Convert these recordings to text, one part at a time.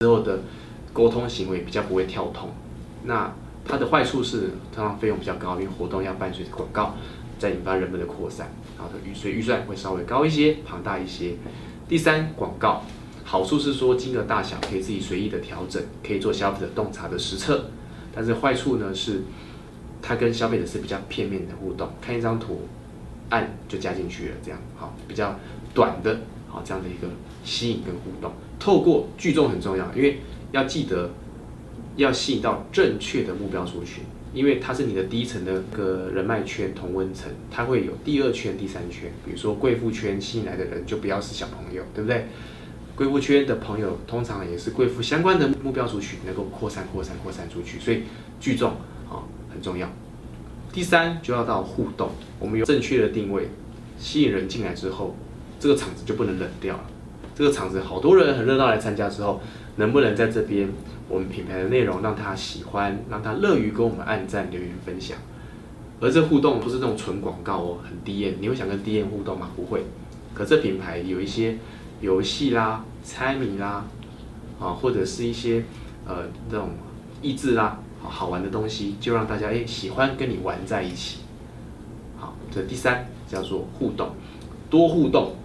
之后的沟通行为比较不会跳通。那它的坏处是，通常费用比较高，因为活动要伴随着广告，再引发人们的扩散，然后预所以预算会稍微高一些，庞大一些。第三，广告好处是说金额大小可以自己随意的调整，可以做消费者洞察的实测。但是坏处呢是，它跟消费者是比较片面的互动，看一张图，按就加进去了，这样好比较短的，好这样的一个吸引跟互动。透过聚众很重要，因为要记得。要吸引到正确的目标族群，因为它是你的第一层的个人脉圈同温层，它会有第二圈、第三圈。比如说贵妇圈吸引来的人就不要是小朋友，对不对？贵妇圈的朋友通常也是贵妇相关的目标族群，能够扩散、扩散、扩散出去，所以聚众啊很重要。第三就要到互动，我们有正确的定位，吸引人进来之后，这个场子就不能冷掉了。这个场子好多人很热闹来参加之后，能不能在这边？我们品牌的内容让他喜欢，让他乐于跟我们按赞、留言、分享，而这互动不是那种纯广告哦，很低艳。你会想跟低艳互动吗？不会。可这品牌有一些游戏啦、猜谜啦，啊，或者是一些呃这种益智啦，好玩的东西，就让大家诶喜欢跟你玩在一起。好，这第三叫做互动，多互动，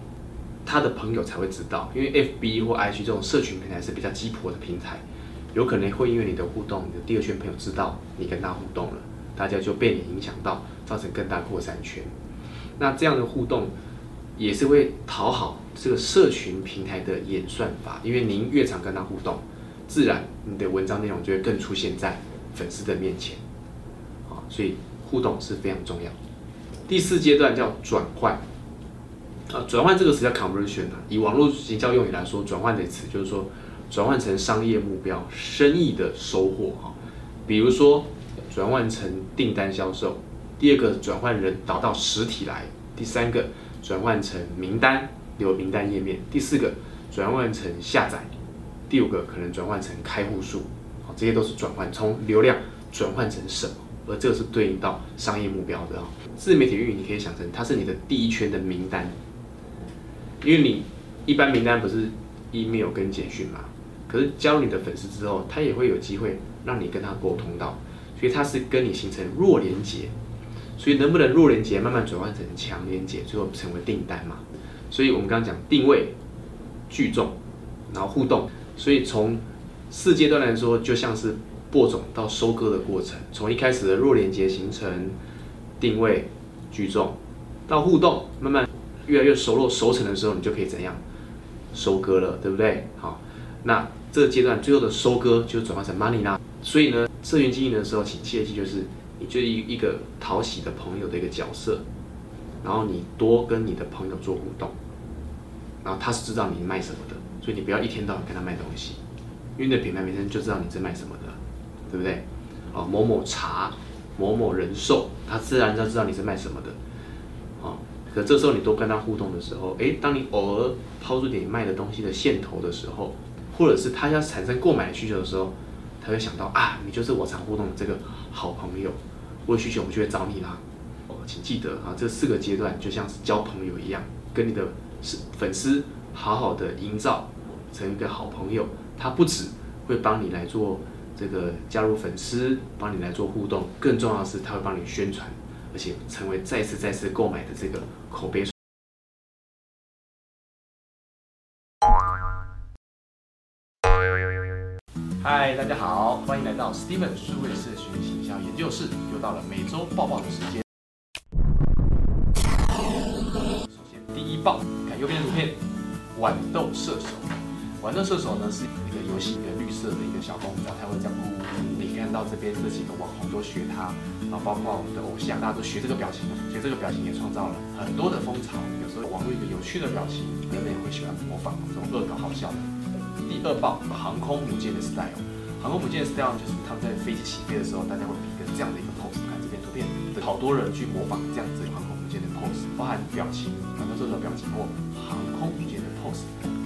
他的朋友才会知道，因为 FB 或 IG 这种社群平台是比较鸡婆的平台。有可能会因为你的互动，你的第二圈朋友知道你跟他互动了，大家就被你影响到，造成更大扩散圈。那这样的互动也是会讨好这个社群平台的演算法，因为您越常跟他互动，自然你的文章内容就会更出现在粉丝的面前。啊，所以互动是非常重要。第四阶段叫转换。啊，转换这个词叫 conversion 啊，以网络营销用语来说，转换的词就是说。转换成商业目标、生意的收获哈，比如说转换成订单销售，第二个转换人导到实体来，第三个转换成名单留名单页面，第四个转换成下载，第五个可能转换成开户数，好，这些都是转换从流量转换成什么，而这个是对应到商业目标的啊。自媒体运营你可以想成它是你的第一圈的名单，因为你一般名单不是 email 跟简讯嘛。可是加入你的粉丝之后，他也会有机会让你跟他沟通到，所以他是跟你形成弱连接，所以能不能弱连接慢慢转换成强连接，最后成为订单嘛？所以我们刚刚讲定位、聚众，然后互动，所以从四阶段来说，就像是播种到收割的过程，从一开始的弱连接形成定位、聚众，到互动，慢慢越来越熟络熟成的时候，你就可以怎样收割了，对不对？好，那。这个阶段最后的收割就转换成 money 啦，所以呢，社群经营的时候，请切记就是你就一一个讨喜的朋友的一个角色，然后你多跟你的朋友做互动，然后他是知道你卖什么的，所以你不要一天到晚跟他卖东西，因为那品牌名称就知道你在卖什么的，对不对？哦，某某茶、某某人寿，他自然就知道你是卖什么的，哦，可这时候你多跟他互动的时候，诶，当你偶尔抛出点卖的东西的线头的时候。或者是他要产生购买需求的时候，他会想到啊，你就是我常互动的这个好朋友，我有需求我就会找你啦。哦，请记得啊，这四个阶段就像是交朋友一样，跟你的粉丝好好的营造成一个好朋友。他不止会帮你来做这个加入粉丝，帮你来做互动，更重要的是他会帮你宣传，而且成为再次再次购买的这个口碑。嗨，大家好，欢迎来到 Steven 数位社群形象研究室，又到了每周报报的时间。首先，第一报，看右边的图片，豌豆射手。豌豆射手呢是一个游戏，一个绿色的一个小公仔，它会这样呜。你看到这边这几个网红都学他，然后包括我们的偶像，大家都学这个表情，所以这个表情也创造了很多的风潮。有时候网络一个有趣的表情，人们也会喜欢模仿这种恶搞好笑的。第二棒航空母舰的 style，航空母舰的 style 就是他们在飞机起飞的时候，大家会比一个这样的一个 pose。看这边图片，好多人去模仿这样子航空母舰的 pose，包含表情，很多这种表情或航空母舰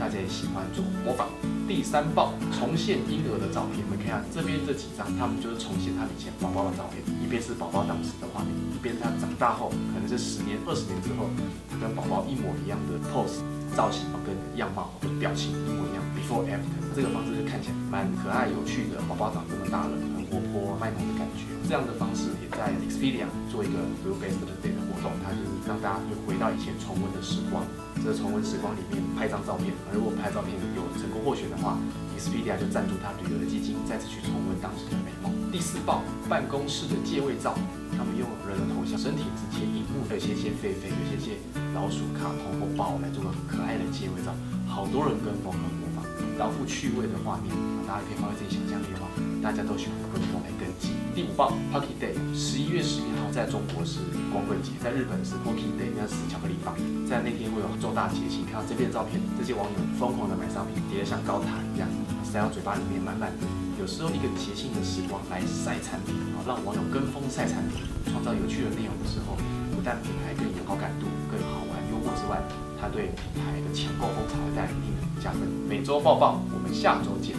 大家也喜欢做模仿。第三报重现婴儿的照片，我们看下这边这几张，他们就是重现他以前宝宝的照片，一边是宝宝当时的画面，一边他长大后，可能是十年、二十年之后，他跟宝宝一模一样的 pose。造型跟样貌或者表情一模一样，before after 这个方式就看起来蛮可爱有趣的，宝宝长这么大了，很活泼卖萌的感觉。这样的方式也在 Expedia 做一个 Blue Best Day 的活动，它就是让大家又回到以前重温的时光。这个重温时光里面拍张照片，如果拍照片有成功获选的话，Expedia 就赞助他旅游的基金，再次去重温当时的美梦。第四报办公室的借位照，他们用人的头像、身体直接、荧幕，有些些狒狒，有些些老鼠、卡通或豹来做个很可爱的借位照，好多人跟风和模仿，饶富趣味的画面，大家可以发挥自己想象力的话，大家都喜欢跟风来跟进。第五报 Pocky Day，十一月十一号在中国是光棍节，在日本是 Pocky Day，那是巧克力棒，在那天会有重大节庆。看到这边照片，这些网友疯狂的买商品，叠得像高塔一样，塞到嘴巴里面满满的。有时候一个节庆的时光来晒产品啊，让网友跟风晒产品，创造有趣的内容的时候，不但品牌更有好感度、更好玩、幽默之外，它对品牌的抢购风潮带来一定的加分。每周报报，我们下周见。